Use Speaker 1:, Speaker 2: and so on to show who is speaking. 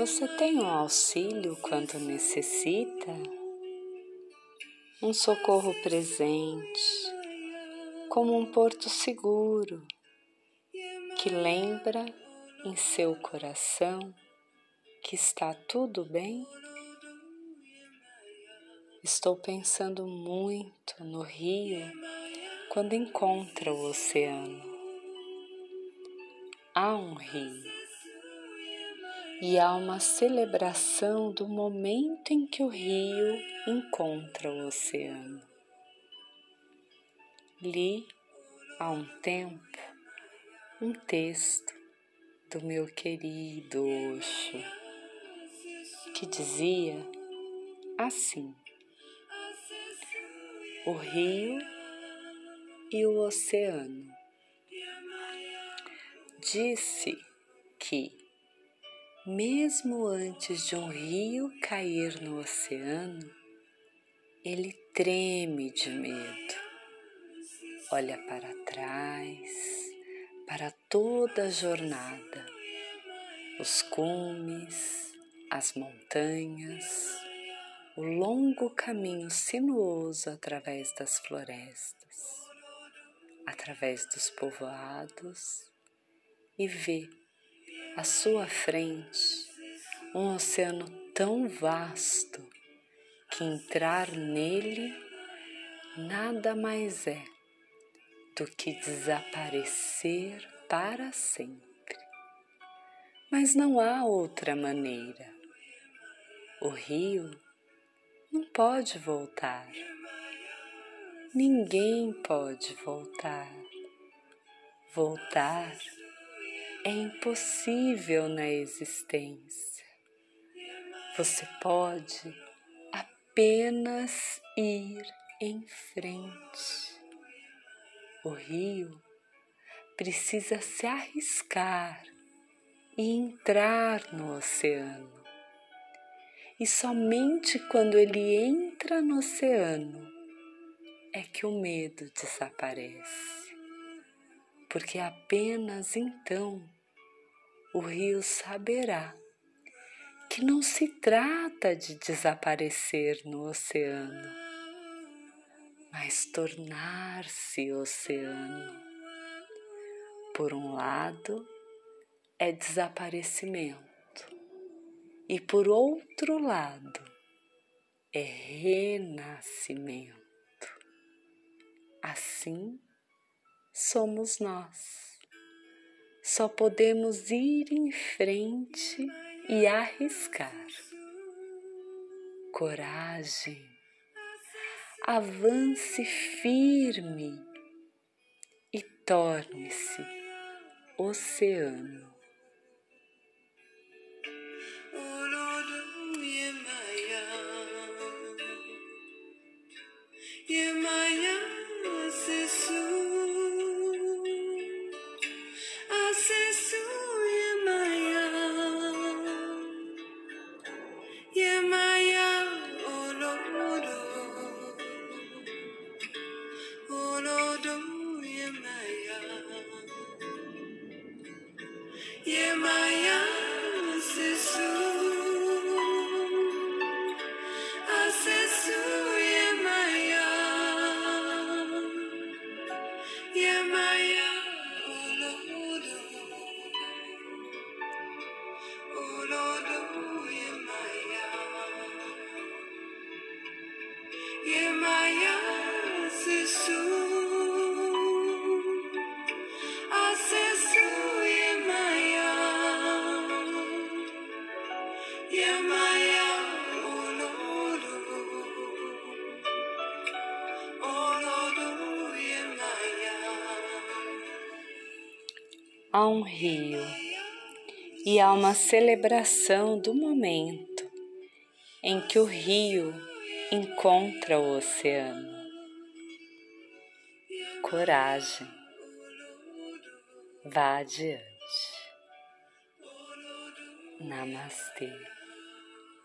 Speaker 1: Você tem um auxílio quando necessita? Um socorro presente, como um porto seguro que lembra em seu coração que está tudo bem? Estou pensando muito no rio quando encontra o oceano. Há um rio e há uma celebração do momento em que o rio encontra o oceano. Li há um tempo um texto do meu querido Osho que dizia assim: o rio e o oceano. Disse que mesmo antes de um rio cair no oceano, ele treme de medo. Olha para trás, para toda a jornada, os cumes, as montanhas, o longo caminho sinuoso através das florestas, através dos povoados e vê à sua frente um oceano tão vasto que entrar nele nada mais é do que desaparecer para sempre. Mas não há outra maneira. O rio não pode voltar. Ninguém pode voltar. Voltar é impossível na existência. Você pode apenas ir em frente. O rio precisa se arriscar e entrar no oceano. E somente quando ele entra no oceano é que o medo desaparece porque apenas então o rio saberá que não se trata de desaparecer no oceano, mas tornar-se oceano. Por um lado, é desaparecimento, e por outro lado, é renascimento. Assim, somos nós. Só podemos ir em frente e arriscar. Coragem, avance firme e torne-se oceano. Yemaya Sisu. Há um rio e há uma celebração do momento em que o rio encontra o oceano. coragem. Vá adiante. Namastê.